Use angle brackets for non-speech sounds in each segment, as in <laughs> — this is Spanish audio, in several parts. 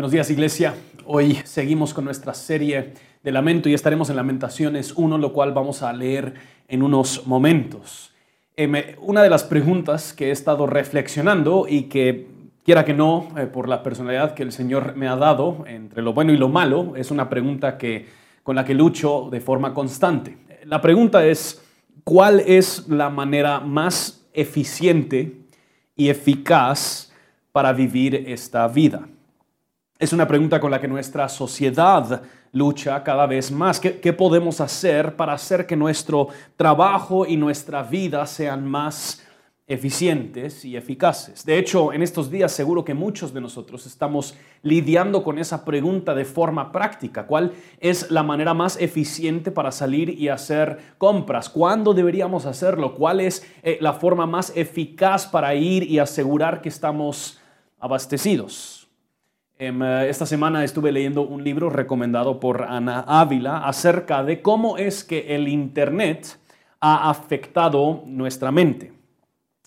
Buenos días Iglesia. Hoy seguimos con nuestra serie de lamento y estaremos en Lamentaciones 1, lo cual vamos a leer en unos momentos. Em, una de las preguntas que he estado reflexionando y que quiera que no, eh, por la personalidad que el Señor me ha dado entre lo bueno y lo malo, es una pregunta que, con la que lucho de forma constante. La pregunta es, ¿cuál es la manera más eficiente y eficaz para vivir esta vida? Es una pregunta con la que nuestra sociedad lucha cada vez más. ¿Qué, podemos hacer para hacer que nuestro trabajo y nuestra vida sean más eficientes y eficaces? De hecho, en estos días seguro que muchos de nosotros estamos lidiando con esa pregunta de forma práctica. ¿Cuál es la manera más eficiente para salir y hacer compras? ¿Cuándo deberíamos hacerlo? ¿Cuál es eh, la forma más eficaz para ir y asegurar que estamos abastecidos? Em, eh, esta semana estuve leyendo un libro recomendado por Ana Ávila acerca de cómo es que el Internet ha afectado nuestra mente.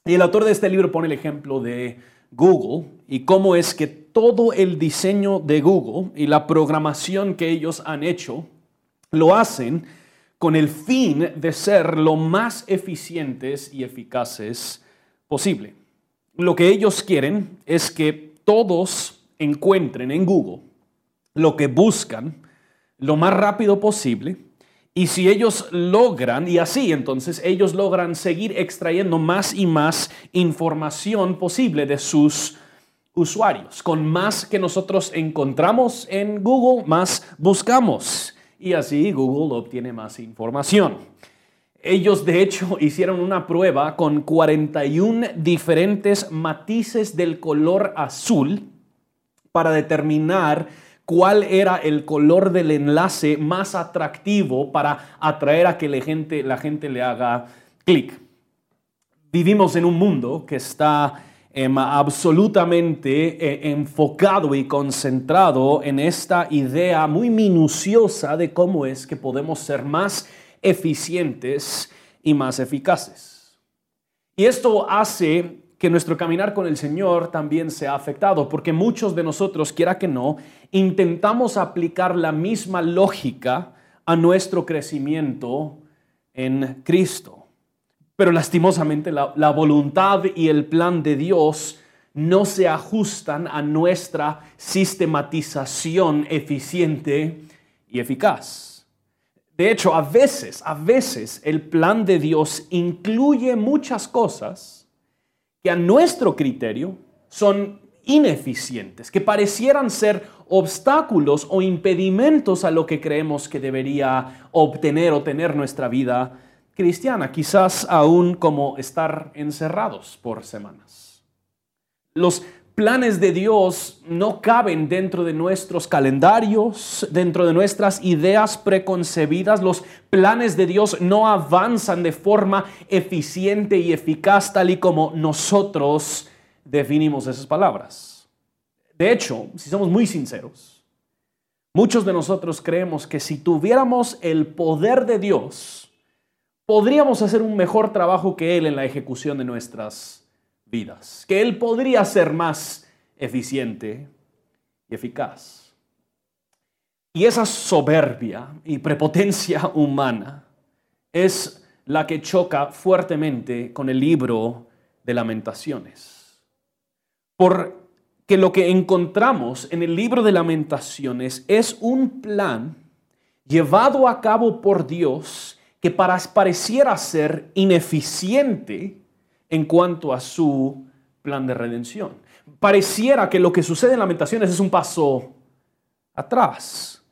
Y el autor de este libro pone el ejemplo de Google y cómo es que todo el diseño de Google y la programación que ellos han hecho lo hacen con el fin de ser lo más eficientes y eficaces posible. Lo que ellos quieren es que todos encuentren en Google lo que buscan lo más rápido posible. Y si ellos logran, y así entonces ellos logran seguir extrayendo más y más información posible de sus usuarios. Con más que nosotros encontramos en Google, más buscamos. Y así Google obtiene más información. Ellos de hecho <laughs> hicieron una prueba con 41 diferentes matices del color azul para determinar cuál era el color del enlace más atractivo para atraer a que la gente, la gente le haga clic. Vivimos en un mundo que está em, absolutamente eh, enfocado y concentrado en esta idea muy minuciosa de cómo es que podemos ser más eficientes y más eficaces. Y esto hace que nuestro caminar con el Señor también se ha afectado, porque muchos de nosotros, quiera que no, intentamos aplicar la misma lógica a nuestro crecimiento en Cristo. Pero lastimosamente la, la voluntad y el plan de Dios no se ajustan a nuestra sistematización eficiente y eficaz. De hecho, a veces, a veces el plan de Dios incluye muchas cosas que a nuestro criterio son ineficientes, que parecieran ser obstáculos o impedimentos a lo que creemos que debería obtener o tener nuestra vida cristiana, quizás aún como estar encerrados por semanas. Los planes de Dios no caben dentro de nuestros calendarios, dentro de nuestras ideas preconcebidas. Los planes de Dios no avanzan de forma eficiente y eficaz tal y como nosotros definimos esas palabras. De hecho, si somos muy sinceros, muchos de nosotros creemos que si tuviéramos el poder de Dios, podríamos hacer un mejor trabajo que Él en la ejecución de nuestras vidas, que Él podría ser más eficiente y eficaz. Y esa soberbia y prepotencia <laughs> humana es la que choca fuertemente con el libro de lamentaciones. Porque lo que encontramos en el libro de lamentaciones es un plan llevado a cabo por Dios que pareciera ser ineficiente en cuanto a su plan de redención. Pareciera que lo que sucede en Lamentaciones es un paso atrás.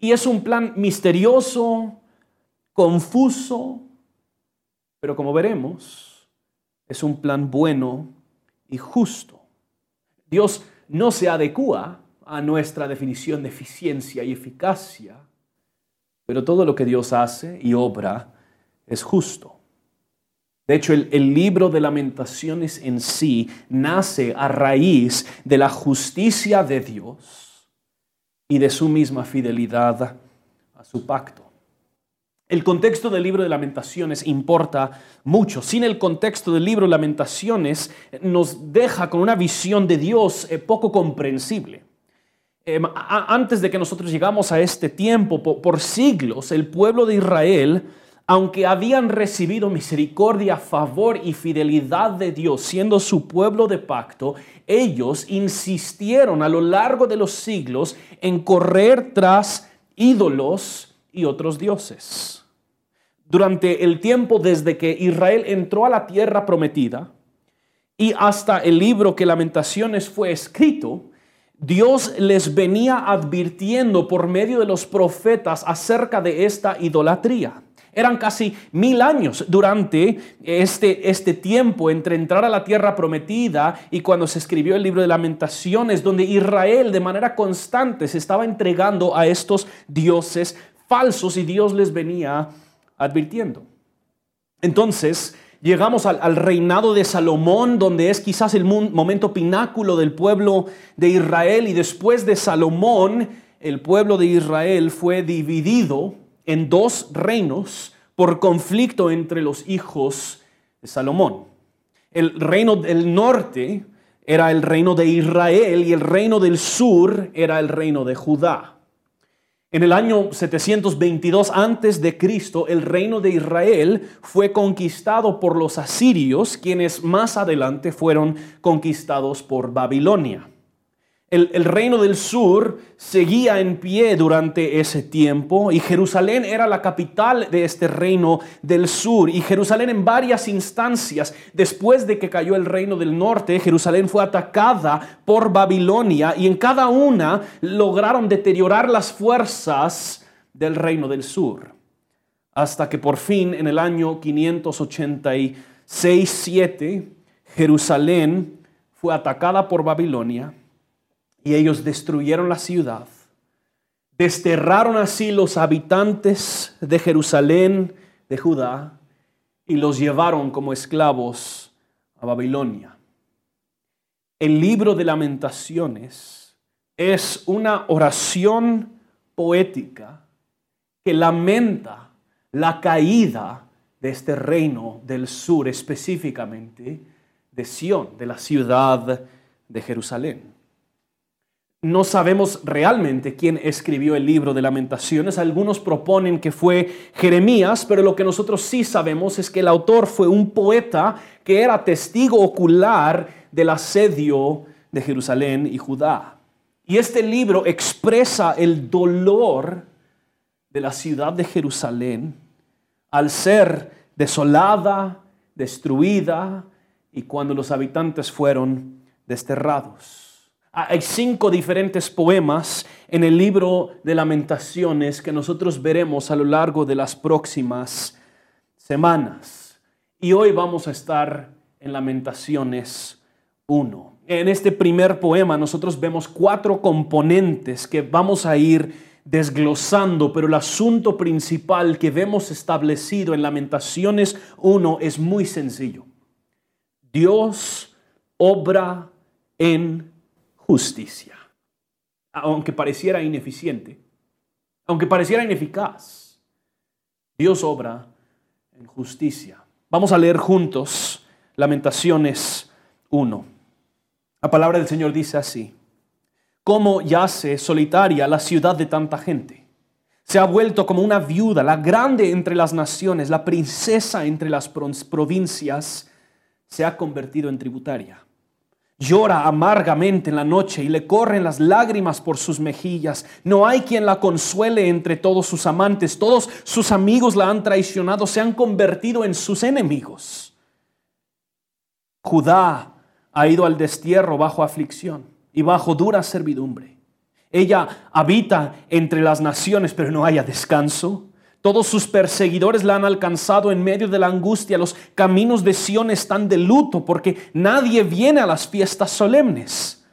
Y es un plan misterioso, confuso, pero como veremos, es un plan bueno y justo. Dios no se adecua a nuestra definición de eficiencia y eficacia, pero todo lo que Dios hace y obra es justo. De hecho, el, libro de lamentaciones en sí nace a raíz de la justicia de Dios y de su misma fidelidad a su pacto. El contexto del libro de lamentaciones importa mucho. Sin el contexto del libro de lamentaciones nos deja con una visión de Dios eh, poco comprensible. Em, antes de que nosotros llegamos a este tiempo, por, siglos, el pueblo de Israel, aunque habían recibido misericordia, favor y fidelidad de Dios, siendo su pueblo de pacto, ellos insistieron a lo largo de los siglos en correr tras ídolos y otros dioses. Durante el tiempo desde que Israel entró a la tierra prometida y hasta el libro que Lamentaciones fue escrito, Dios les venía advirtiendo por medio de los profetas acerca de esta idolatría. Eran casi mil años durante este, este tiempo entre entrar a la tierra prometida y cuando se escribió el libro de lamentaciones, donde Israel de manera constante se estaba entregando a estos dioses falsos y Dios les venía advirtiendo. Entonces, llegamos al, reinado de Salomón, donde es quizás el momento pináculo del pueblo de Israel. Y después de Salomón, el pueblo de Israel fue dividido en dos reinos por conflicto entre los hijos de Salomón. El reino del norte era el reino de Israel y el reino del sur era el reino de Judá. En el año 722 antes de Cristo, el reino de Israel fue conquistado por los asirios, quienes más adelante fueron conquistados por Babilonia. El, reino del sur seguía en pie durante ese tiempo y Jerusalén era la capital de este reino del sur. Y Jerusalén en varias instancias, después de que cayó el reino del norte, Jerusalén fue atacada por Babilonia y en cada una lograron deteriorar las fuerzas del reino del sur. Hasta que por fin en el año 586-7 Jerusalén fue atacada por Babilonia y ellos destruyeron la ciudad. Desterraron así los habitantes de Jerusalén, de Judá, y los llevaron como esclavos a Babilonia. El libro de lamentaciones es una oración poética que lamenta la caída de este reino del sur, específicamente de Sión, de la ciudad de Jerusalén. No sabemos realmente quién escribió el libro de lamentaciones. Algunos proponen que fue Jeremías, pero lo que nosotros sí sabemos es que el autor fue un poeta que era testigo ocular del asedio de Jerusalén y Judá. Y este libro expresa el dolor de la ciudad de Jerusalén al ser desolada, destruida y cuando los habitantes fueron desterrados. Hay cinco diferentes poemas en el libro de lamentaciones que nosotros veremos a lo largo de las próximas semanas. Y hoy vamos a estar en lamentaciones 1. En este primer poema nosotros vemos cuatro componentes que vamos a ir desglosando, pero el asunto principal que vemos establecido en Lamentaciones 1 es muy sencillo. Dios obra en justicia. Aunque pareciera ineficiente, aunque pareciera ineficaz, Dios obra en justicia. Vamos a leer juntos Lamentaciones 1. La palabra del Señor dice así, ¿cómo yace solitaria la ciudad de tanta gente? Se ha vuelto como una viuda, la grande entre las naciones, la princesa entre las provincias, se ha convertido en tributaria. Llora amargamente en la noche y le corren las lágrimas por sus mejillas. No hay quien la consuele entre todos sus amantes. Todos sus amigos la han traicionado, se han convertido en sus enemigos. Judá ha ido al destierro bajo aflicción y bajo dura servidumbre. Ella habita entre las naciones, pero no haya descanso. Todos sus perseguidores la han alcanzado en medio de la angustia. Los caminos de Sión están de luto porque nadie viene a las fiestas solemnes.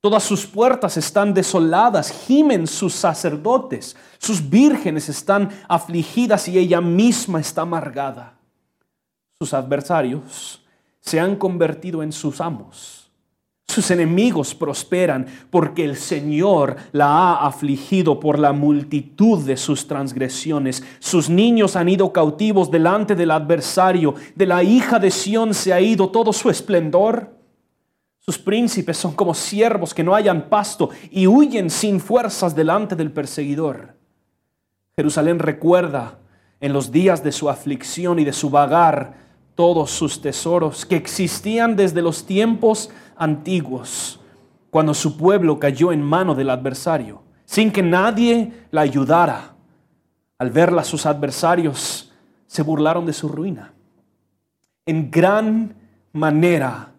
Todas sus puertas están desoladas, gimen sus sacerdotes, sus vírgenes están afligidas y ella misma está amargada. Sus adversarios se han convertido en sus amos sus enemigos prosperan porque el Señor la ha afligido por la multitud de sus transgresiones. Sus niños han ido cautivos delante del adversario. De la hija de Sión se ha ido todo su esplendor. Sus príncipes son como siervos que no hayan pasto y huyen sin fuerzas delante del perseguidor. Jerusalén recuerda en los días de su aflicción y de su vagar todos sus tesoros que existían desde los tiempos antiguos, cuando su pueblo cayó en mano del adversario, sin que nadie la ayudara. Al verla sus adversarios se burlaron de su ruina. En gran manera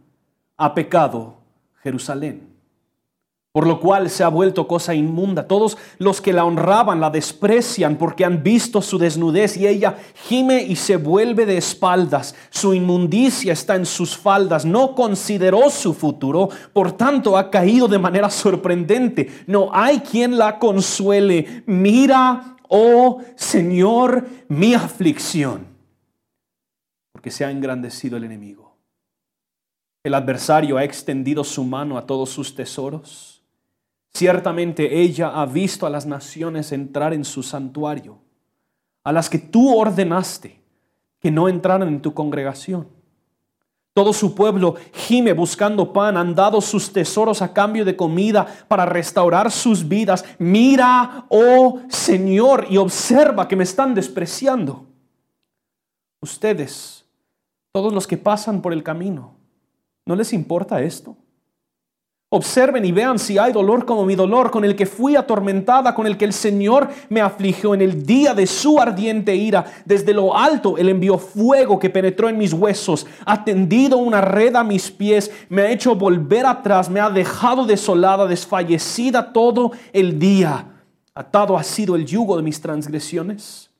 ha pecado Jerusalén por lo cual se ha vuelto cosa inmunda. Todos los que la honraban la desprecian porque han visto su desnudez y ella gime y se vuelve de espaldas. Su inmundicia está en sus faldas. No consideró su futuro, por tanto ha caído de manera sorprendente. No hay quien la consuele. Mira, oh Señor, mi aflicción, porque se ha engrandecido el enemigo. El adversario ha extendido su mano a todos sus tesoros Ciertamente ella ha visto a las naciones entrar en su santuario, a las que tú ordenaste que no entraran en tu congregación. Todo su pueblo gime buscando pan, han dado sus tesoros a cambio de comida para restaurar sus vidas. Mira, oh Señor, y observa que me están despreciando. Ustedes, todos los que pasan por el camino, ¿no les importa esto? Observen y vean si hay dolor como mi dolor, con el que fui atormentada, con el que el Señor me afligió en el día de su ardiente ira. Desde lo alto Él envió fuego que penetró en mis huesos, ha tendido una red a mis pies, me ha hecho volver atrás, me ha dejado desolada, desfallecida todo el día. Atado ha sido el yugo de mis transgresiones.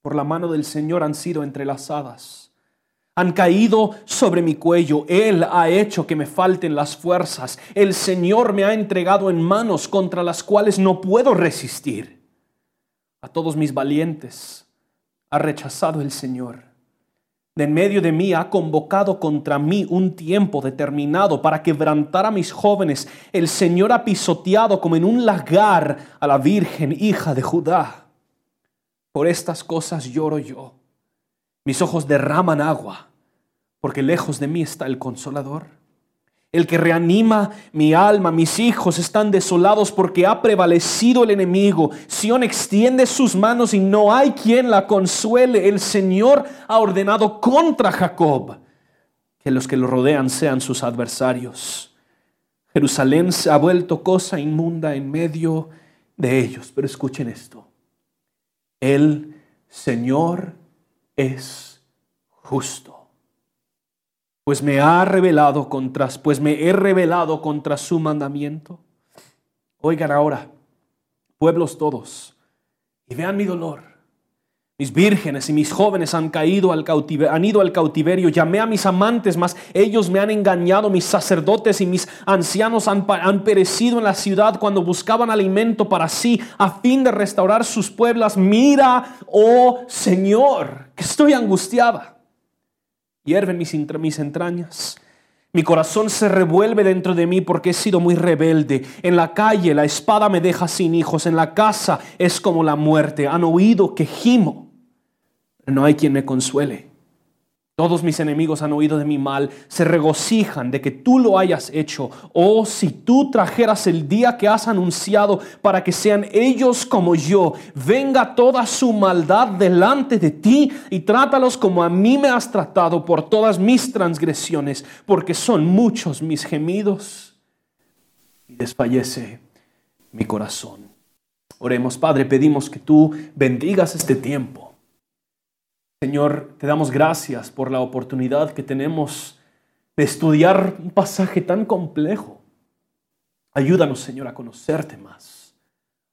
Por la mano del Señor han sido entrelazadas han caído sobre mi cuello. Él ha hecho que me falten las fuerzas. El Señor me ha entregado en manos contra las cuales no puedo resistir. A todos mis valientes ha rechazado el Señor. De en medio de mí ha convocado contra mí un tiempo determinado para quebrantar a mis jóvenes. El Señor ha pisoteado como en un lagar a la Virgen hija de Judá. Por estas cosas lloro yo. Mis ojos derraman agua porque lejos de mí está el consolador. El que reanima mi alma, mis hijos están desolados porque ha prevalecido el enemigo. Sión extiende sus manos y no hay quien la consuele. El Señor ha ordenado contra Jacob que los que lo rodean sean sus adversarios. Jerusalén se ha vuelto cosa inmunda en medio de ellos. Pero escuchen esto. El Señor es justo pues me ha revelado contra, pues me he revelado contra su mandamiento. Oigan ahora, pueblos todos, y vean mi dolor. Mis vírgenes y mis jóvenes han caído al han ido al cautiverio. Llamé a mis amantes, mas ellos me han engañado. Mis sacerdotes y mis ancianos han, perecido en la ciudad cuando buscaban alimento para sí, a fin de restaurar sus pueblos. Mira, oh Señor, que estoy angustiada hierven mis, mis entrañas. Mi corazón se revuelve dentro de mí porque he sido muy rebelde. En la calle la espada me deja sin hijos. En la casa es como la muerte. Han oído que gimo. No hay quien me consuele. Todos mis enemigos han oído de mi mal, se regocijan de que tú lo hayas hecho. Oh, si tú trajeras el día que has anunciado para que sean ellos como yo, venga toda su maldad delante de ti y trátalos como a mí me has tratado por todas mis transgresiones, porque son muchos mis gemidos y desfallece mi corazón. Oremos, Padre, pedimos que tú bendigas este tiempo Señor, te damos gracias por la oportunidad que tenemos de estudiar un pasaje tan complejo. Ayúdanos, Señor, a conocerte más,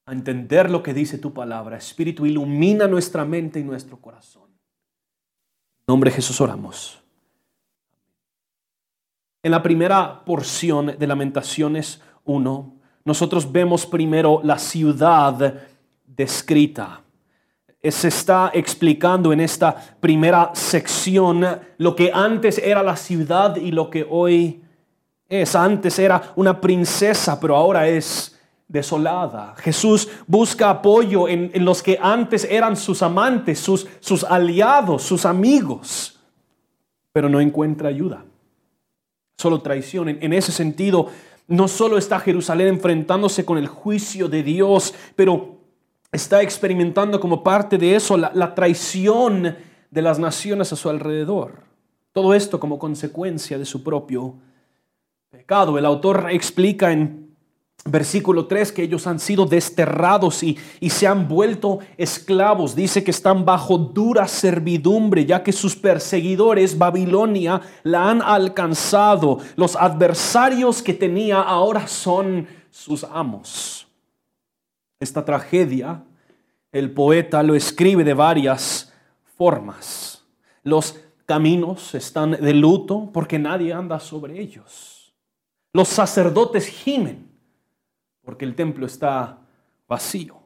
a entender lo que dice tu palabra. Espíritu, ilumina nuestra mente y nuestro corazón. En nombre de Jesús oramos. En la primera porción de Lamentaciones 1, nosotros vemos primero la ciudad descrita se está explicando en esta primera sección lo que antes era la ciudad y lo que hoy es. Antes era una princesa, pero ahora es desolada. Jesús busca apoyo en, los que antes eran sus amantes, sus, sus aliados, sus amigos, pero no encuentra ayuda. solo traición. En, ese sentido, no solo está Jerusalén enfrentándose con el juicio de Dios, pero está experimentando como parte de eso la, traición de las naciones a su alrededor. Todo esto como consecuencia de su propio pecado. El autor explica en versículo 3 que ellos han sido desterrados y, y, se han vuelto esclavos. Dice que están bajo dura servidumbre ya que sus perseguidores Babilonia la han alcanzado. Los adversarios que tenía ahora son sus amos. Esta tragedia el poeta lo escribe de varias formas. Los caminos están de luto porque nadie anda sobre ellos. Los sacerdotes gimen porque el templo está vacío.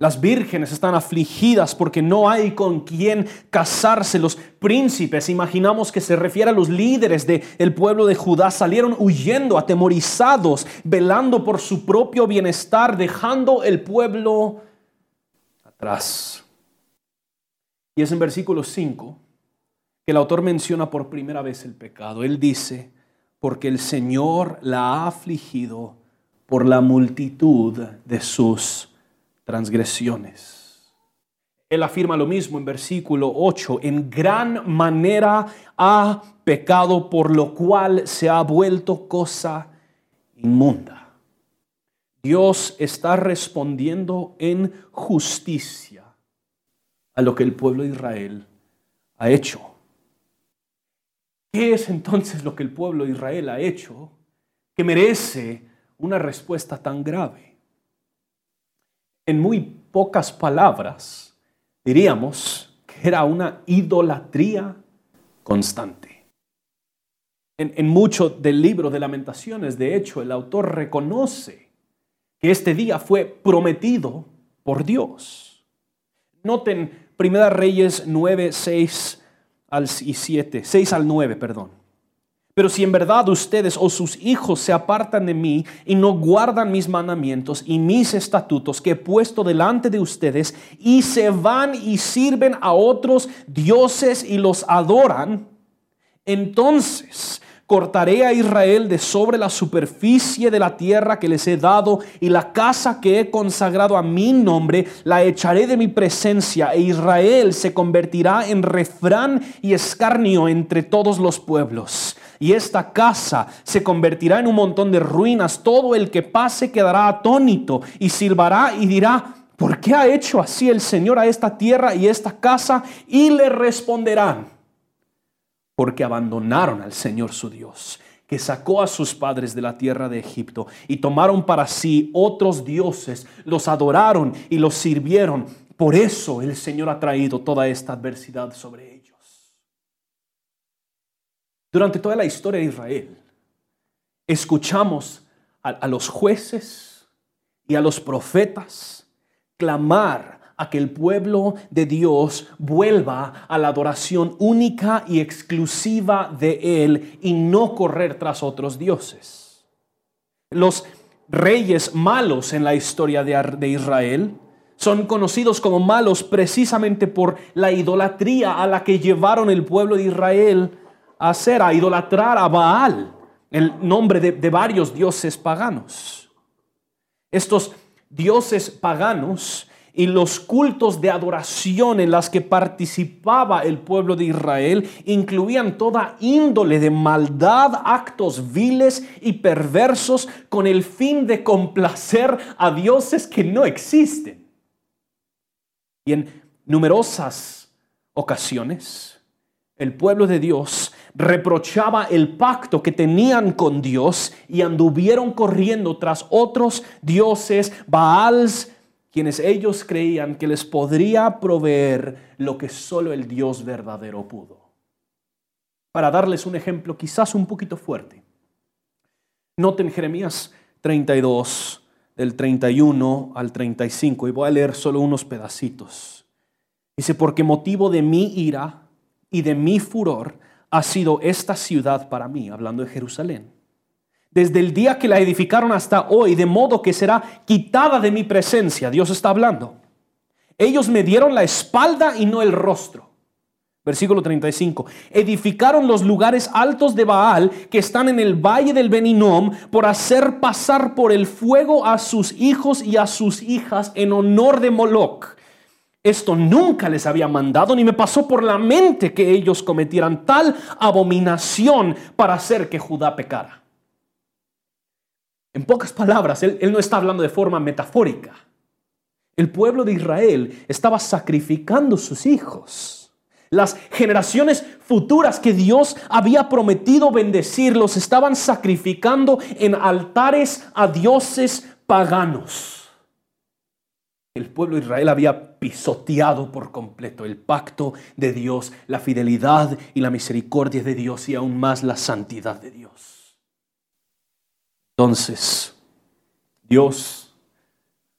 Las vírgenes están afligidas porque no hay con quien casarse. Los príncipes, imaginamos que se refiere a los líderes del pueblo de Judá, salieron huyendo, atemorizados, velando por su propio bienestar, dejando el pueblo atrás. Y es en versículo 5 que el autor menciona por primera vez el pecado. Él dice, porque el Señor la ha afligido por la multitud de sus transgresiones. Él afirma lo mismo en versículo 8, en gran manera ha pecado por lo cual se ha vuelto cosa inmunda. Dios está respondiendo en justicia a lo que el pueblo de Israel ha hecho. ¿Qué es entonces lo que el pueblo de Israel ha hecho que merece una respuesta tan grave? En muy pocas palabras, diríamos que era una idolatría constante. En, mucho del libro de lamentaciones, de hecho, el autor reconoce que este día fue prometido por Dios. Noten Primera Reyes 9, 6 y 7, 6 al 9, perdón. Pero si en verdad ustedes o sus hijos se apartan de mí y no guardan mis mandamientos y mis estatutos que he puesto delante de ustedes y se van y sirven a otros dioses y los adoran, entonces cortaré a Israel de sobre la superficie de la tierra que les he dado y la casa que he consagrado a mi nombre la echaré de mi presencia e Israel se convertirá en refrán y escarnio entre todos los pueblos y esta casa se convertirá en un montón de ruinas. Todo el que pase quedará atónito y silbará y dirá, ¿por qué ha hecho así el Señor a esta tierra y esta casa? Y le responderán, porque abandonaron al Señor su Dios que sacó a sus padres de la tierra de Egipto y tomaron para sí otros dioses, los adoraron y los sirvieron. Por eso el Señor ha traído toda esta adversidad sobre ellos. Durante toda la historia de Israel, escuchamos a, los jueces y a los profetas clamar a que el pueblo de Dios vuelva a la adoración única y exclusiva de Él y no correr tras otros dioses. Los reyes malos en la historia de, Israel son conocidos como malos precisamente por la idolatría a la que llevaron el pueblo de Israel hacer, a idolatrar a Baal, el nombre de, de varios dioses paganos. Estos dioses paganos y los cultos de adoración en las que participaba el pueblo de Israel incluían toda índole de maldad, actos viles y perversos con el fin de complacer a dioses que no existen. Y en numerosas ocasiones, el pueblo de Dios reprochaba el pacto que tenían con Dios y anduvieron corriendo tras otros dioses, Baals, quienes ellos creían que les podría proveer lo que solo el Dios verdadero pudo. Para darles un ejemplo quizás un poquito fuerte. Noten Jeremías 32, del 31 al 35, y voy a leer solo unos pedacitos. Dice, porque motivo de mi ira y de mi furor, ha sido esta ciudad para mí, hablando de Jerusalén. Desde el día que la edificaron hasta hoy, de modo que será quitada de mi presencia, Dios está hablando. Ellos me dieron la espalda y no el rostro. Versículo 35. Edificaron los lugares altos de Baal que están en el valle del Beninom por hacer pasar por el fuego a sus hijos y a sus hijas en honor de Moloch. Esto nunca les había mandado ni me pasó por la mente que ellos cometieran tal abominación para hacer que Judá pecara. En pocas palabras, él, no está hablando de forma metafórica. El pueblo de Israel estaba sacrificando sus hijos las generaciones futuras que Dios había prometido bendecir los estaban sacrificando en altares a dioses paganos. El pueblo de Israel había pisoteado por completo el pacto de Dios, la fidelidad y la misericordia de Dios y aún más la santidad de Dios. Entonces, Dios,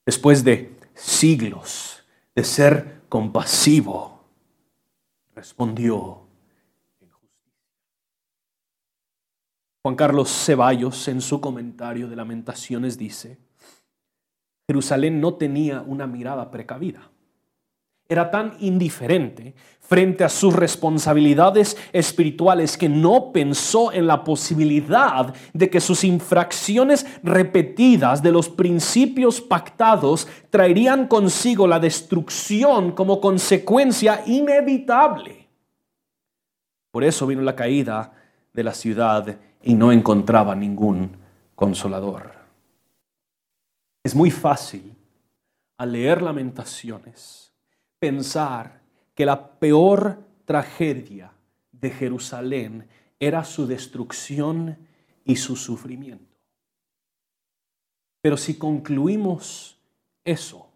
después de siglos de ser compasivo, respondió en justicia. Juan Carlos Ceballos en su comentario de Lamentaciones dice, Jerusalén no tenía una mirada precavida. Era tan indiferente frente a sus responsabilidades espirituales que no pensó en la posibilidad de que sus infracciones repetidas de los principios pactados traerían consigo la destrucción como consecuencia inevitable. Por eso vino la caída de la ciudad y no encontraba ningún consolador. Es muy fácil al leer lamentaciones pensar que la peor tragedia de Jerusalén era su destrucción y su sufrimiento. Pero si concluimos eso,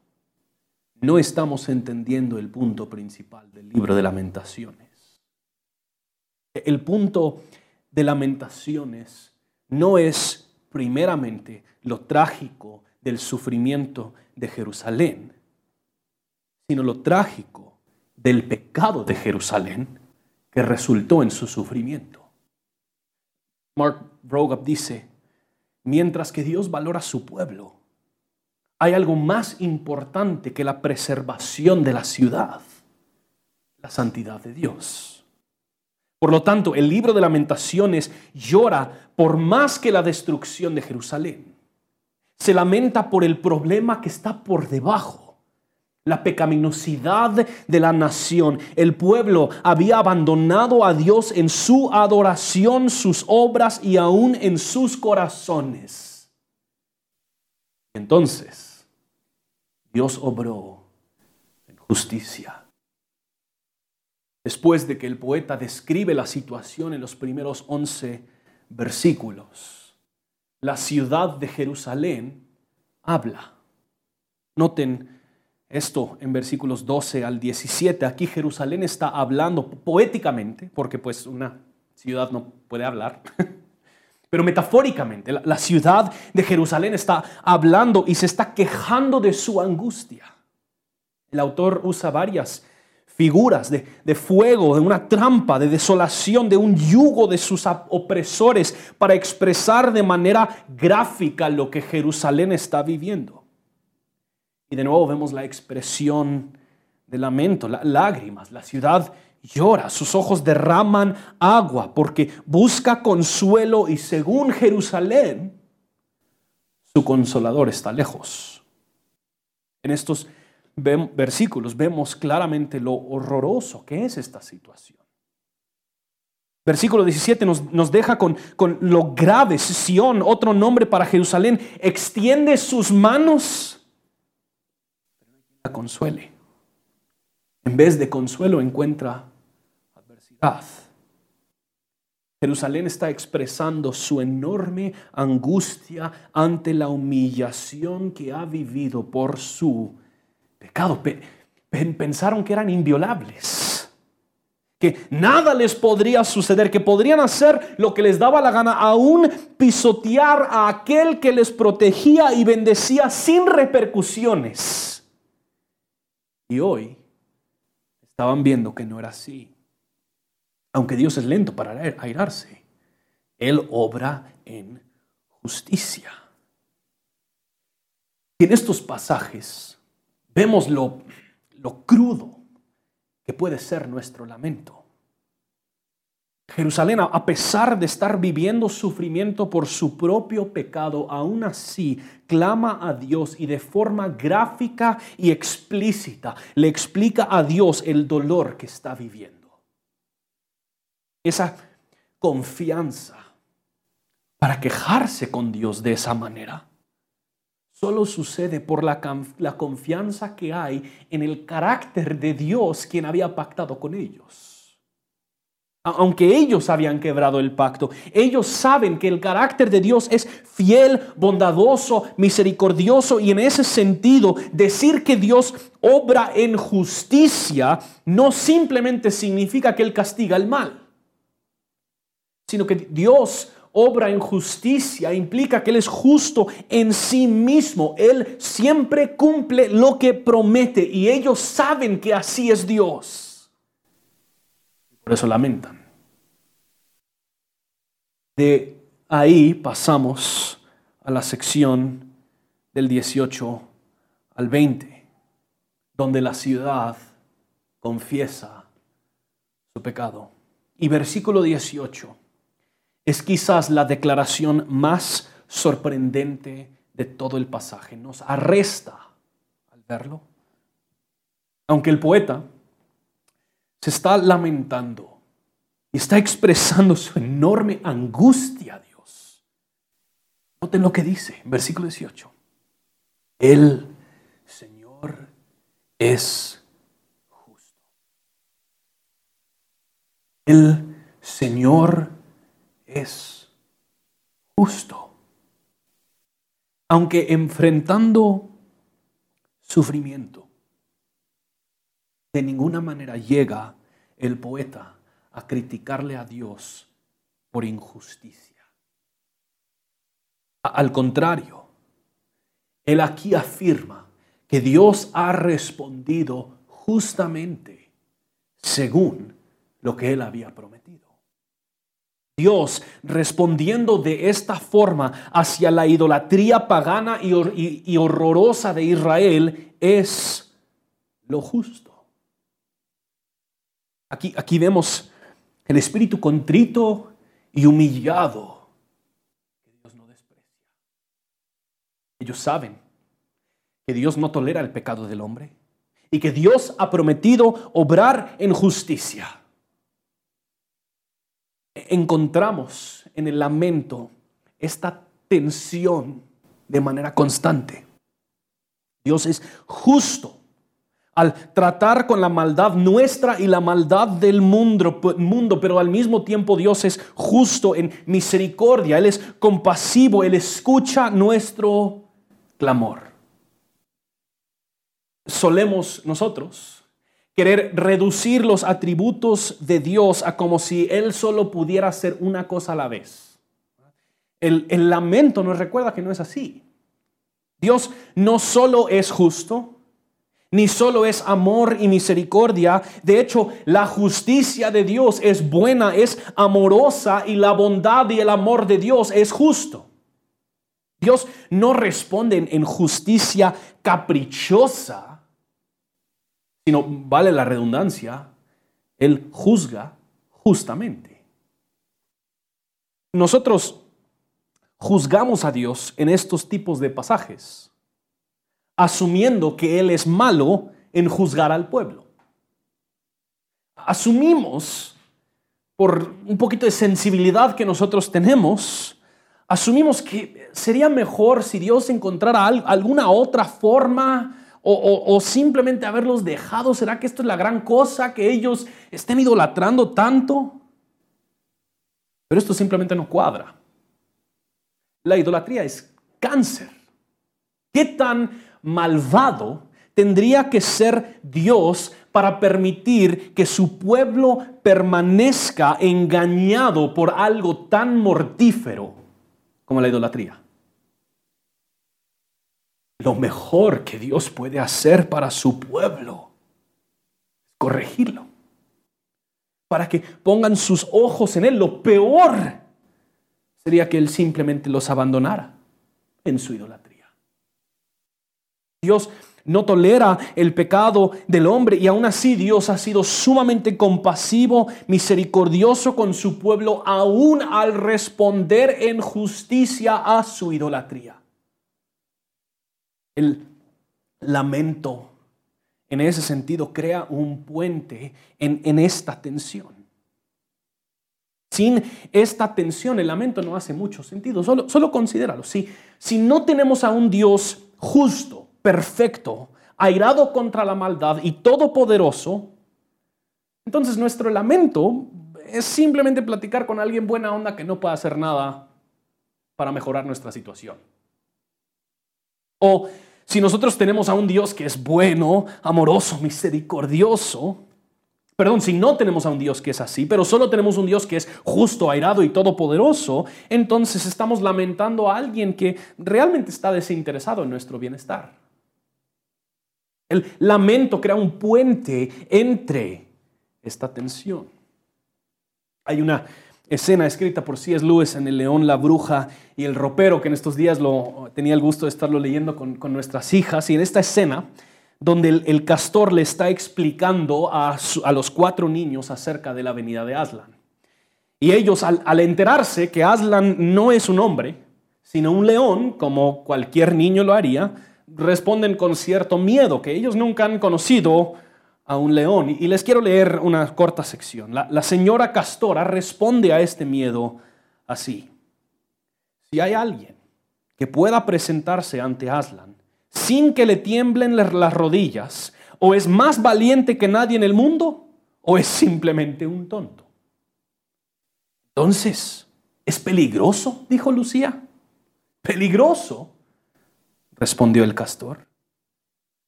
no estamos entendiendo el punto principal del libro de lamentaciones. El punto de lamentaciones no es primeramente lo trágico del sufrimiento de Jerusalén, sino lo trágico del pecado de Jerusalén que resultó en su sufrimiento. Mark Vroegop dice, mientras que Dios valora su pueblo, hay algo más importante que la preservación de la ciudad, la santidad de Dios. Por lo tanto, el libro de lamentaciones llora por más que la destrucción de Jerusalén. Se lamenta por el problema que está por debajo la pecaminosidad de la nación. El pueblo había abandonado a Dios en su adoración, sus obras y aún en sus corazones. Entonces, Dios obró en justicia. Después de que el poeta describe la situación en los primeros once versículos, la ciudad de Jerusalén habla. Noten esto en versículos 12 al 17. Aquí Jerusalén está hablando poéticamente, porque pues una ciudad no puede hablar, <laughs> pero metafóricamente. La, ciudad de Jerusalén está hablando y se está quejando de su angustia. El autor usa varias figuras de, de, fuego, de una trampa, de desolación, de un yugo de sus opresores para expresar de manera gráfica lo que Jerusalén está viviendo. Y de nuevo vemos la expresión de lamento, lágrimas. La ciudad llora, sus ojos derraman agua porque busca consuelo y según Jerusalén, su consolador está lejos. En estos versículos vemos claramente lo horroroso que es esta situación. Versículo 17 nos, nos deja con, con lo grave. Sión, otro nombre para Jerusalén, extiende sus manos la consuele. En vez de consuelo encuentra adversidad. Jerusalén está expresando su enorme angustia ante la humillación que ha vivido por su pecado. Pensaron que eran inviolables, que nada les podría suceder, que podrían hacer lo que les daba la gana, aún pisotear a aquel que les protegía y bendecía sin repercusiones. Y hoy estaban viendo que no era así. Aunque Dios es lento para airarse, Él obra en justicia. Y en estos pasajes vemos lo, lo crudo que puede ser nuestro lamento. Jerusalén, a pesar de estar viviendo sufrimiento por su propio pecado, aún así clama a Dios y de forma gráfica y explícita le explica a Dios el dolor que está viviendo. Esa confianza para quejarse con Dios de esa manera solo sucede por la, la confianza que hay en el carácter de Dios quien había pactado con ellos aunque ellos habían quebrado el pacto. Ellos saben que el carácter de Dios es fiel, bondadoso, misericordioso y en ese sentido decir que Dios obra en justicia no simplemente significa que Él castiga el mal, sino que Dios obra en justicia implica que Él es justo en sí mismo. Él siempre cumple lo que promete y ellos saben que así es Dios. Por eso lamentan. De ahí pasamos a la sección del 18 al 20, donde la ciudad confiesa su pecado. Y versículo 18 es quizás la declaración más sorprendente de todo el pasaje. Nos arresta al verlo. Aunque el poeta se está lamentando y está expresando su enorme angustia a Dios. Noten lo que dice versículo 18. El Señor es justo. El Señor es justo. Aunque enfrentando sufrimiento, de ninguna manera llega el poeta a criticarle a Dios por injusticia. Al contrario, él aquí afirma que Dios ha respondido justamente según lo que él había prometido. Dios respondiendo de esta forma hacia la idolatría pagana y, horrorosa de Israel es lo justo. Aquí, aquí vemos el espíritu contrito y humillado que Dios no desprecia. Ellos saben que Dios no tolera el pecado del hombre y que Dios ha prometido obrar en justicia. Encontramos en el lamento esta tensión de manera constante. Dios es justo al tratar con la maldad nuestra y la maldad del mundo, mundo, pero al mismo tiempo Dios es justo en misericordia, Él es compasivo, Él escucha nuestro clamor. Solemos nosotros querer reducir los atributos de Dios a como si Él solo pudiera hacer una cosa a la vez. El, el lamento nos recuerda que no es así. Dios no solo es justo, ni solo es amor y misericordia. De hecho, la justicia de Dios es buena, es amorosa y la bondad y el amor de Dios es justo. Dios no responde en justicia caprichosa, sino, vale la redundancia, Él juzga justamente. Nosotros juzgamos a Dios en estos tipos de pasajes asumiendo que Él es malo en juzgar al pueblo. Asumimos, por un poquito de sensibilidad que nosotros tenemos, asumimos que sería mejor si Dios encontrara alguna otra forma o, simplemente haberlos dejado. ¿Será que esto es la gran cosa que ellos estén idolatrando tanto? Pero esto simplemente no cuadra. La idolatría es cáncer. ¿Qué tan malvado tendría que ser Dios para permitir que su pueblo permanezca engañado por algo tan mortífero como la idolatría. Lo mejor que Dios puede hacer para su pueblo es corregirlo. Para que pongan sus ojos en Él. Lo peor sería que Él simplemente los abandonara en su idolatría. Dios no tolera el pecado del hombre y aún así Dios ha sido sumamente compasivo, misericordioso con su pueblo, aún al responder en justicia a su idolatría. El lamento en ese sentido crea un puente en, esta tensión. Sin esta tensión, el lamento no hace mucho sentido. Solo, solo considéralo. Si, si no tenemos a un Dios justo, perfecto, airado contra la maldad y todopoderoso, entonces nuestro lamento es simplemente platicar con alguien buena onda que no puede hacer nada para mejorar nuestra situación. O si nosotros tenemos a un Dios que es bueno, amoroso, misericordioso, perdón, si no tenemos a un Dios que es así, pero solo tenemos un Dios que es justo, airado y todopoderoso, entonces estamos lamentando a alguien que realmente está desinteresado en nuestro bienestar. El lamento crea un puente entre esta tensión. Hay una escena escrita por C.S. Lewis en El León, la Bruja y el Ropero, que en estos días lo, tenía el gusto de estarlo leyendo con, nuestras hijas. Y en esta escena, donde el, castor le está explicando a, los cuatro niños acerca de la venida de Aslan. Y ellos, al, al enterarse que Aslan no es un hombre, sino un león, como cualquier niño lo haría, responden con cierto miedo, que ellos nunca han conocido a un león. Y les quiero leer una corta sección. La, señora Castora responde a este miedo así. Si hay alguien que pueda presentarse ante Aslan sin que le tiemblen las rodillas, o es más valiente que nadie en el mundo, o es simplemente un tonto. Entonces, ¿es peligroso? dijo Lucía. ¿Peligroso? Respondió el castor.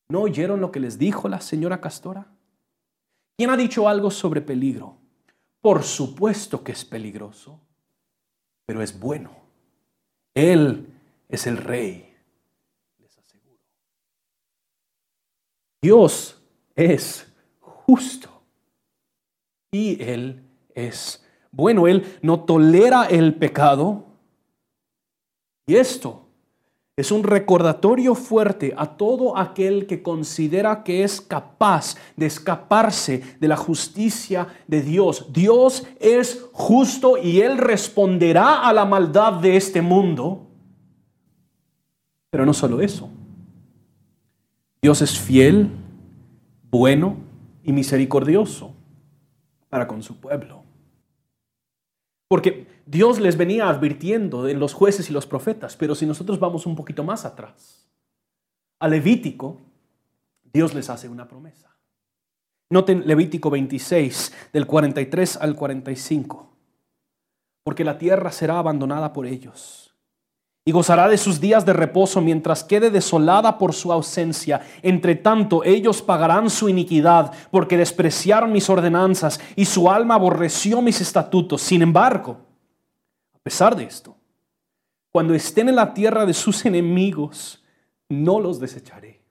¿No oyeron lo que les dijo la señora Castora? ¿Quién ha dicho algo sobre peligro? Por supuesto que es peligroso, pero es bueno. Él es el rey, les aseguro. Dios es justo y Él es bueno. Él no tolera el pecado. Y esto es un recordatorio fuerte a todo aquel que considera que es capaz de escaparse de la justicia de Dios. Dios es justo y Él responderá a la maldad de este mundo. Pero no solo eso. Dios es fiel, bueno y misericordioso para con su pueblo. Porque Dios les venía advirtiendo de los jueces y los profetas, pero si nosotros vamos un poquito más atrás, a Levítico, Dios les hace una promesa. Noten Levítico 26, del 43 al 45, porque la tierra será abandonada por ellos y gozará de sus días de reposo mientras quede desolada por su ausencia. Entre tanto, ellos pagarán su iniquidad porque despreciaron mis ordenanzas y su alma aborreció mis estatutos. Sin embargo, pesar de esto, cuando estén en la tierra de sus enemigos, no los desecharé,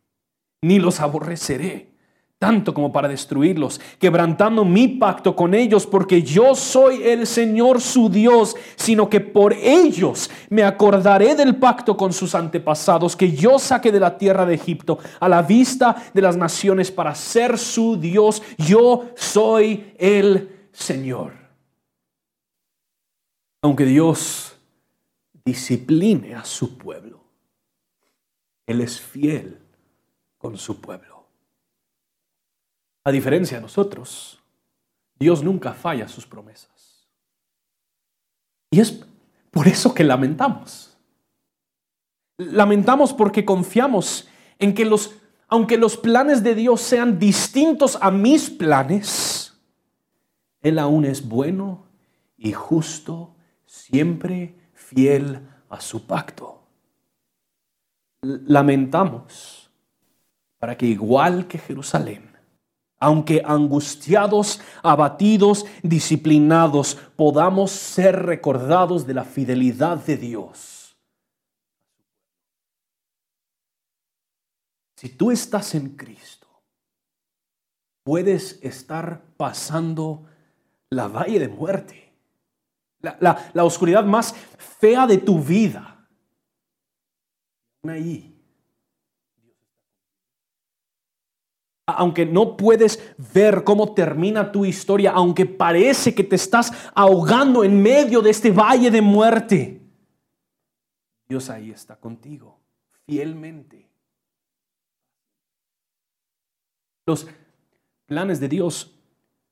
ni los aborreceré tanto como para destruirlos, quebrantando mi pacto con ellos, porque yo soy el Señor su Dios, sino que por ellos me acordaré del pacto con sus antepasados, que yo saqué de la tierra de Egipto a la vista de las naciones para ser su Dios. Yo soy el Señor. Aunque Dios discipline a su pueblo, Él es fiel con su pueblo. A diferencia de nosotros, Dios nunca falla sus promesas. Y es por eso que lamentamos. Lamentamos porque confiamos en que los, aunque los planes de Dios sean distintos a mis planes, Él aún es bueno y justo, siempre fiel a su pacto. Lamentamos para que igual que Jerusalén, aunque angustiados, abatidos, disciplinados, podamos ser recordados de la fidelidad de Dios. Si tú estás en Cristo, puedes estar pasando la valle de muerte, la, oscuridad más fea de tu vida. Ahí, aunque no puedes ver cómo termina tu historia, aunque parece que te estás ahogando en medio de este valle de muerte, Dios ahí está contigo, fielmente. Los planes de Dios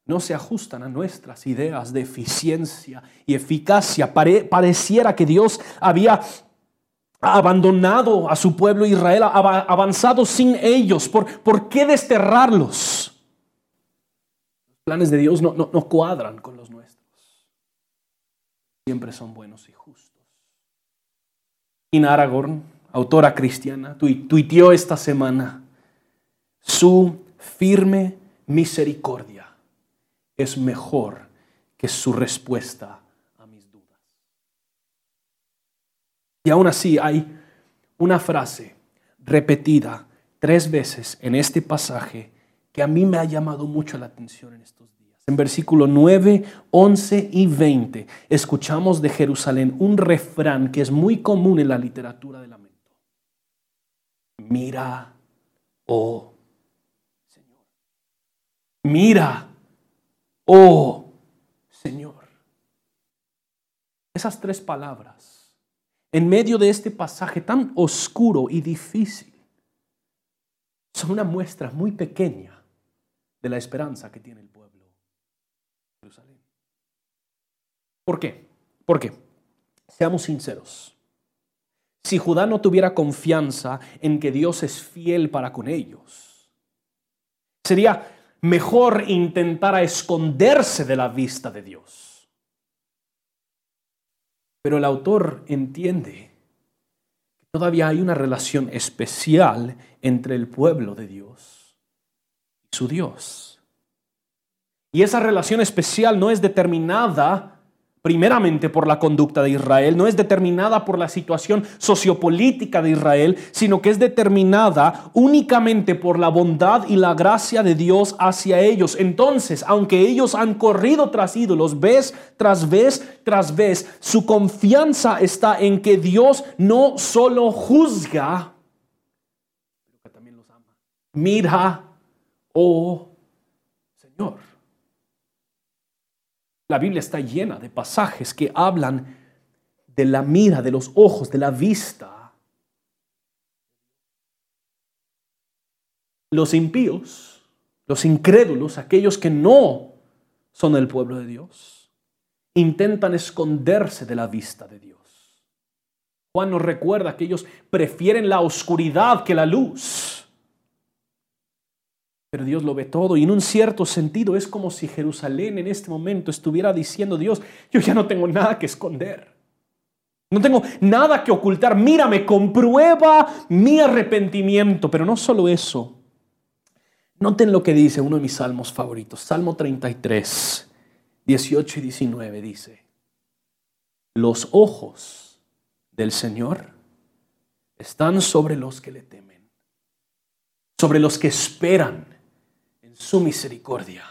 no se ajustan a nuestras ideas de eficiencia y eficacia. pareciera que Dios había abandonado a su pueblo Israel, avanzado sin ellos. ¿Por, ¿por qué desterrarlos? Los planes de Dios no, no, cuadran con los nuestros. Siempre son buenos y justos. Ina Aragorn, autora cristiana, tuiteó esta semana, su firme misericordia es mejor que su respuesta Y aún así hay una frase repetida tres veces en este pasaje que a mí me ha llamado mucho la atención en estos días. En versículo 9, 11 y 20 escuchamos de Jerusalén un refrán que es muy común en la literatura de lamento. Mira, oh Señor. Mira, oh Señor. Esas tres palabras en medio de este pasaje tan oscuro y difícil, son una muestra muy pequeña de la esperanza que tiene el pueblo de Jerusalén. ¿Por qué? Porque, seamos sinceros, si Judá no tuviera confianza en que Dios es fiel para con ellos, sería mejor intentar esconderse de la vista de Dios pero el autor entiende que todavía hay una relación especial entre el pueblo de Dios y su Dios. Y esa relación especial no es determinada primeramente por la conducta de Israel, no es determinada por la situación sociopolítica de Israel, sino que es determinada únicamente por la bondad y la gracia de Dios hacia ellos. Entonces, aunque ellos han corrido tras ídolos vez tras vez tras vez, su confianza está en que Dios no solo juzga, pero que también los ama. Mira, oh Señor. La Biblia está llena de pasajes que hablan de la mira, de los ojos, de la vista. Los impíos, los incrédulos, aquellos que no son el pueblo de Dios, intentan esconderse de la vista de Dios. Juan nos recuerda que ellos prefieren la oscuridad que la luz. Pero Dios lo ve todo y en un cierto sentido es como si Jerusalén en este momento estuviera diciendo, Dios, yo ya no tengo nada que esconder. No tengo nada que ocultar. Mírame, comprueba mi arrepentimiento. Pero no solo eso. Noten lo que dice uno de mis salmos favoritos. Salmo 33, 18 y 19 dice, los ojos del Señor están sobre los que le temen, sobre los que esperan su misericordia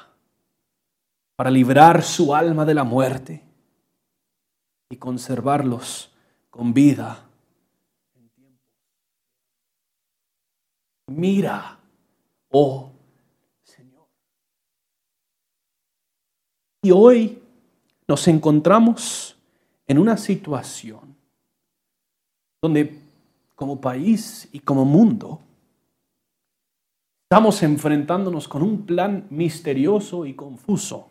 para librar su alma de la muerte y conservarlos con vida. Mira, oh Señor. Y hoy nos encontramos en una situación donde como país y como mundo Estamos enfrentándonos con un plan misterioso y confuso.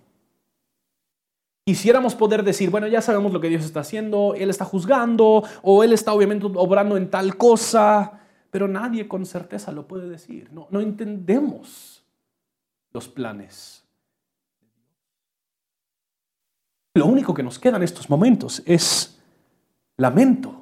Quisiéramos poder decir, bueno, ya sabemos lo que Dios está haciendo, Él está juzgando o Él está obviamente obrando en tal cosa, pero nadie con certeza lo puede decir. No, no entendemos los planes. Lo único que nos queda en estos momentos es lamento.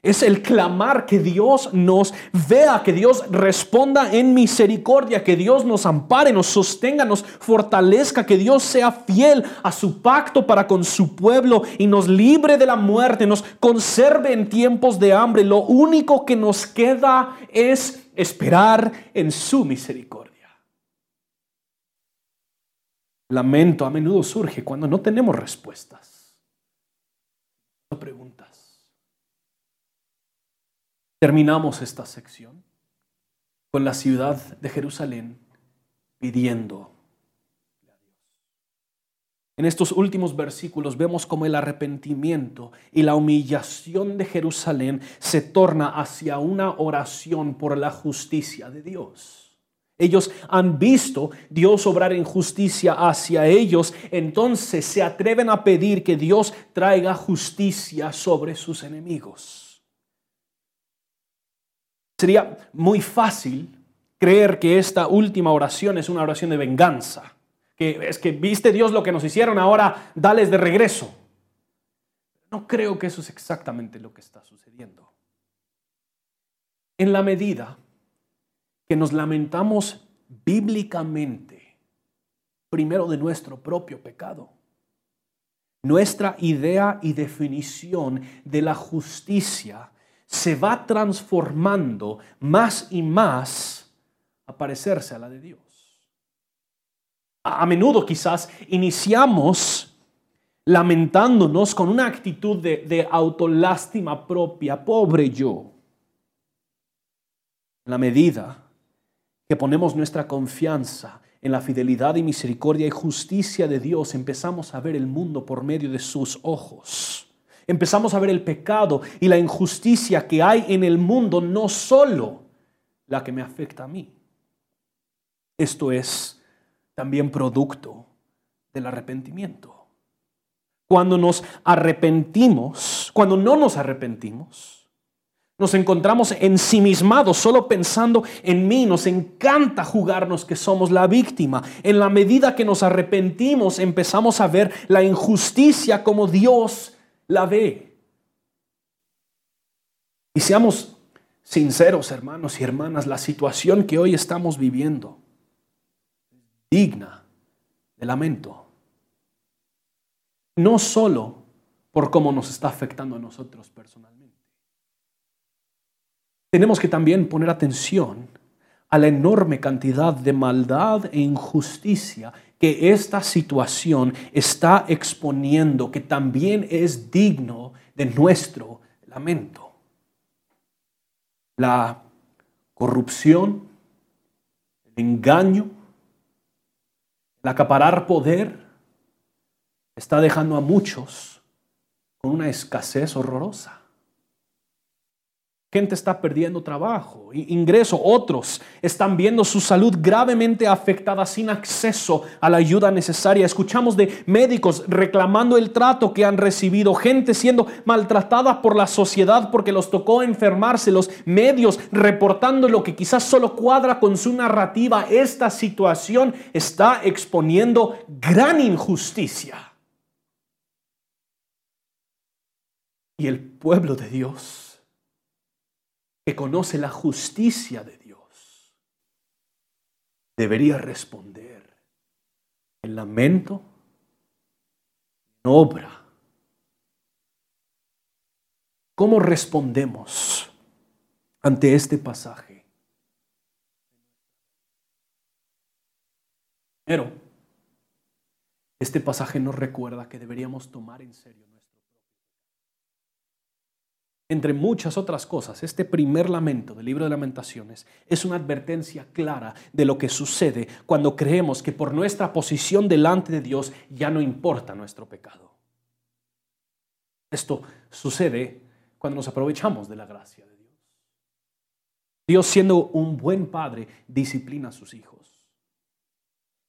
Es el clamar que Dios nos vea, que Dios responda en misericordia, que Dios nos ampare, nos sostenga, nos fortalezca, que Dios sea fiel a su pacto para con su pueblo y nos libre de la muerte, nos conserve en tiempos de hambre. Lo único que nos queda es esperar en su misericordia. Lamento a menudo surge cuando no tenemos respuestas. No. Terminamos esta sección con la ciudad de Jerusalén pidiendo. En estos últimos versículos vemos cómo el arrepentimiento y la humillación de Jerusalén se torna hacia una oración por la justicia de Dios. Ellos han visto Dios obrar en justicia hacia ellos, entonces se atreven a pedir que Dios traiga justicia sobre sus enemigos. Sería muy fácil creer que esta última oración es una oración de venganza que es que viste Dios lo que nos hicieron, ahora dales de regreso. No creo que eso es exactamente lo que está sucediendo. En la medida que nos lamentamos bíblicamente, primero de nuestro propio pecado, nuestra idea y definición de la justicia se va transformando más y más a parecerse a la de Dios a menudo quizás iniciamos lamentándonos con una actitud de, autolástima propia, pobre yo. En la medida que ponemos nuestra confianza en la fidelidad y misericordia y justicia de Dios, empezamos a ver el mundo por medio de sus ojos. Empezamos a ver el pecado y la injusticia que hay en el mundo, no solo la que me afecta a mí. Esto es también producto del arrepentimiento. Cuando nos arrepentimos, cuando no nos arrepentimos, nos encontramos ensimismados solo pensando en mí. Nos encanta jugarnos que somos la víctima. En la medida que nos arrepentimos, empezamos a ver la injusticia como Dios la ve. Y seamos sinceros, hermanos y hermanas, la situación que hoy estamos viviendo digna de lamento. No solo por cómo nos está afectando a nosotros personalmente. Tenemos que también poner atención a la enorme cantidad de maldad e injusticia que esta situación está exponiendo, que también es digno de nuestro lamento. La corrupción, el engaño, el acaparar poder está dejando a muchos con una escasez horrorosa. Gente está perdiendo trabajo, ingreso. Otros están viendo su salud gravemente afectada sin acceso a la ayuda necesaria. Escuchamos de médicos reclamando el trato que han recibido. Gente siendo maltratada por la sociedad porque los tocó enfermarse. Los medios reportando lo que quizás solo cuadra con su narrativa. Esta situación está exponiendo gran injusticia. Y el pueblo de Dios que conoce la justicia de Dios, debería responder en lamento, en obra. ¿Cómo respondemos ante este pasaje? Pero este pasaje nos recuerda que deberíamos tomar en serio entre muchas otras cosas, este primer lamento del libro de lamentaciones es una advertencia clara de lo que sucede cuando creemos que por nuestra posición delante de Dios ya no importa nuestro pecado. Esto sucede cuando nos aprovechamos de la gracia de Dios. Dios siendo un buen padre disciplina a sus hijos.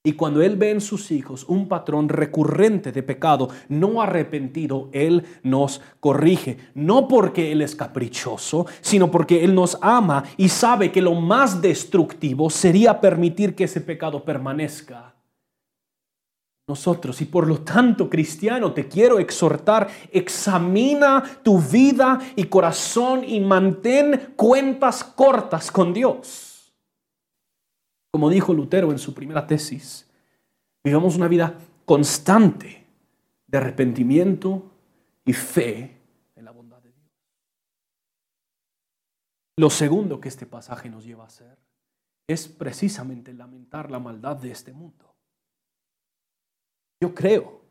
Y cuando Él ve en sus hijos un patrón recurrente de pecado no arrepentido, Él nos corrige. No porque Él es caprichoso, sino porque Él nos ama y sabe que lo más destructivo sería permitir que ese pecado permanezca. Nosotros, y por lo tanto, cristiano, te quiero exhortar, examina tu vida y corazón y mantén cuentas cortas con Dios. Como dijo Lutero en su primera tesis, vivamos una vida constante de arrepentimiento y fe en la bondad de Dios. Lo segundo que este pasaje nos lleva a hacer es precisamente lamentar la maldad de este mundo. Yo creo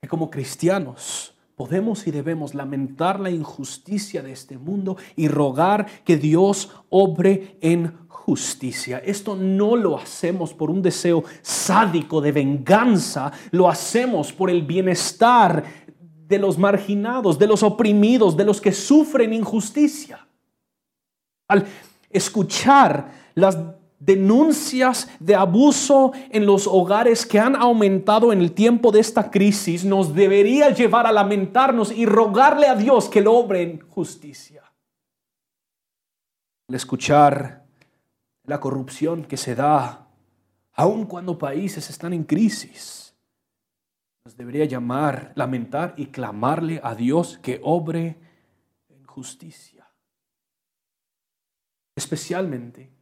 que como cristianos podemos y debemos lamentar la injusticia de este mundo y rogar que Dios obre en justicia. Esto no lo hacemos por un deseo sádico de venganza, lo hacemos por el bienestar de los marginados, de los oprimidos, de los que sufren injusticia. Al escuchar las denuncias de abuso en los hogares que han aumentado en el tiempo de esta crisis nos debería llevar a lamentarnos y rogarle a Dios que lo obre en justicia. Al escuchar la corrupción que se da, aun cuando países están en crisis, nos debería llamar, lamentar y clamarle a Dios que obre en justicia. Especialmente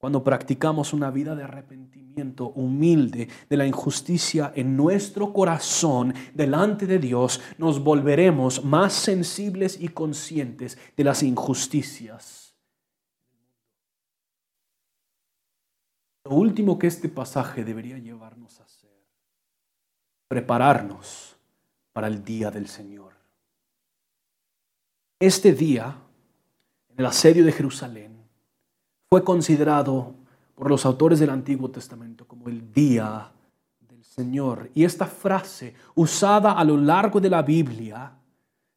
cuando practicamos una vida de arrepentimiento humilde de la injusticia en nuestro corazón delante de Dios, nos volveremos más sensibles y conscientes de las injusticias. Lo último que este pasaje debería llevarnos a hacer, prepararnos para el día del Señor. Este día, en el asedio de Jerusalén, fue considerado por los autores del Antiguo Testamento como el día del Señor. Y esta frase, usada a lo largo de la Biblia,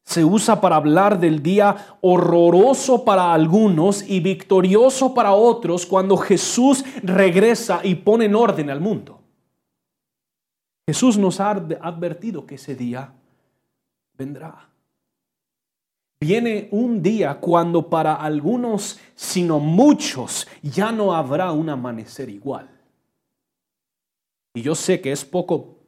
se usa para hablar del día horroroso para algunos y victorioso para otros cuando Jesús regresa y pone en orden al mundo. Jesús nos ha advertido que ese día vendrá. Viene un día cuando para algunos, sino muchos, ya no habrá un amanecer igual. Y yo sé que es poco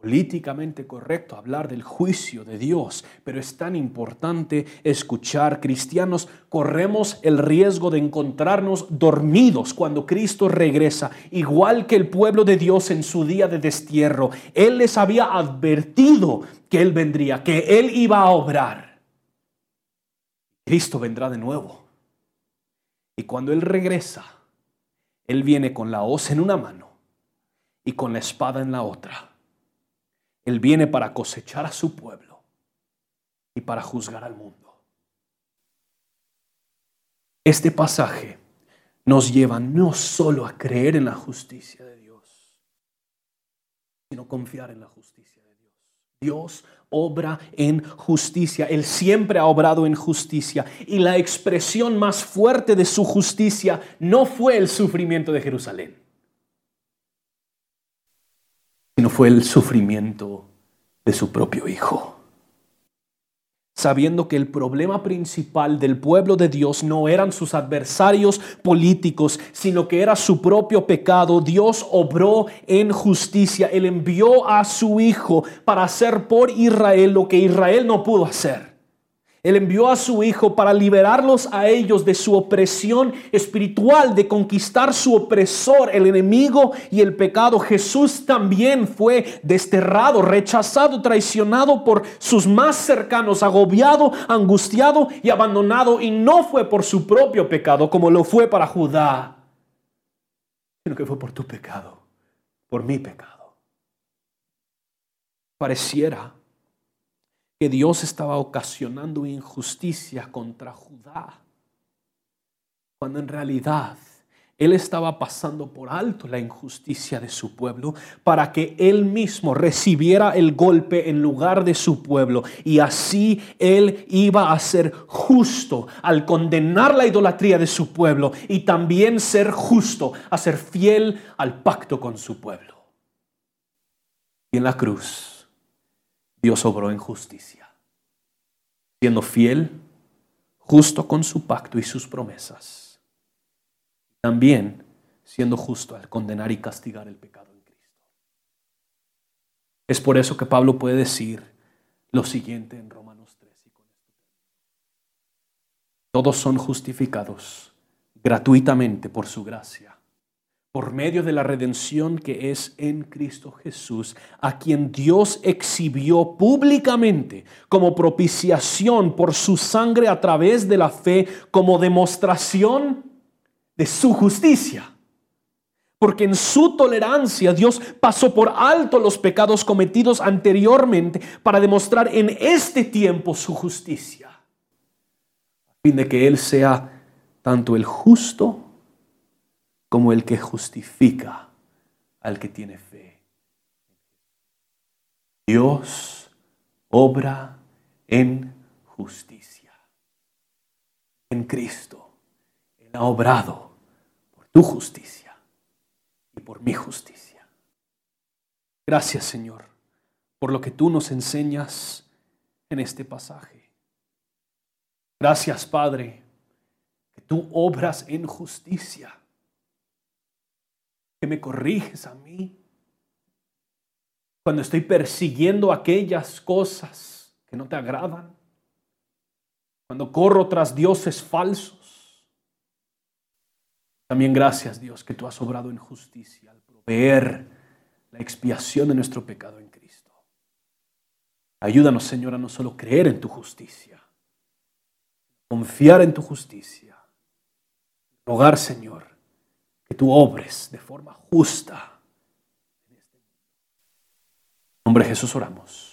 políticamente correcto hablar del juicio de Dios, pero es tan importante escuchar. Cristianos, corremos el riesgo de encontrarnos dormidos cuando Cristo regresa, igual que el pueblo de Dios en su día de destierro. Él les había advertido que Él vendría, que Él iba a obrar. Cristo vendrá de nuevo. Y cuando Él regresa, Él viene con la hoz en una mano y con la espada en la otra. Él viene para cosechar a su pueblo y para juzgar al mundo. Este pasaje nos lleva no solo a creer en la justicia de Dios, sino confiar en la justicia de Dios. Dios obra en justicia. Él siempre ha obrado en justicia. Y la expresión más fuerte de su justicia no fue el sufrimiento de Jerusalén, sino fue el sufrimiento de su propio Hijo sabiendo que el problema principal del pueblo de Dios no eran sus adversarios políticos, sino que era su propio pecado, Dios obró en justicia. Él envió a su Hijo para hacer por Israel lo que Israel no pudo hacer. Él envió a su Hijo para liberarlos a ellos de su opresión espiritual, de conquistar su opresor, el enemigo y el pecado. Jesús también fue desterrado, rechazado, traicionado por sus más cercanos, agobiado, angustiado y abandonado. Y no fue por su propio pecado como lo fue para Judá, sino que fue por tu pecado, por mi pecado. Pareciera que Dios estaba ocasionando injusticia contra Judá, cuando en realidad Él estaba pasando por alto la injusticia de su pueblo para que Él mismo recibiera el golpe en lugar de su pueblo. Y así Él iba a ser justo al condenar la idolatría de su pueblo y también ser justo a ser fiel al pacto con su pueblo. Y en la cruz Dios obró en justicia, siendo fiel, justo con su pacto y sus promesas. También siendo justo al condenar y castigar el pecado en Cristo. Es por eso que Pablo puede decir lo siguiente en Romanos 3 y con esto Todos son justificados gratuitamente por su gracia por medio de la redención que es en Cristo Jesús, a quien Dios exhibió públicamente como propiciación por su sangre a través de la fe, como demostración de su justicia, porque en su tolerancia Dios pasó por alto los pecados cometidos anteriormente para demostrar en este tiempo su justicia, a fin de que Él sea tanto el justo como el que justifica al que tiene fe. Dios obra en justicia. En Cristo. Él ha obrado por tu justicia por mi justicia. Gracias Señor por lo que tú nos enseñas en este pasaje. Gracias Padre que tú obras en justicia, que me corriges a mí cuando estoy persiguiendo aquellas cosas que no te agradan, cuando corro tras dioses falsos también gracias Dios que tú has obrado en justicia al proveer la expiación de nuestro pecado en Cristo. Ayúdanos Señor a no solo creer en tu justicia, confiar en tu justicia, rogar Señor que tú obres de forma justa. En este nombre de Jesús oramos.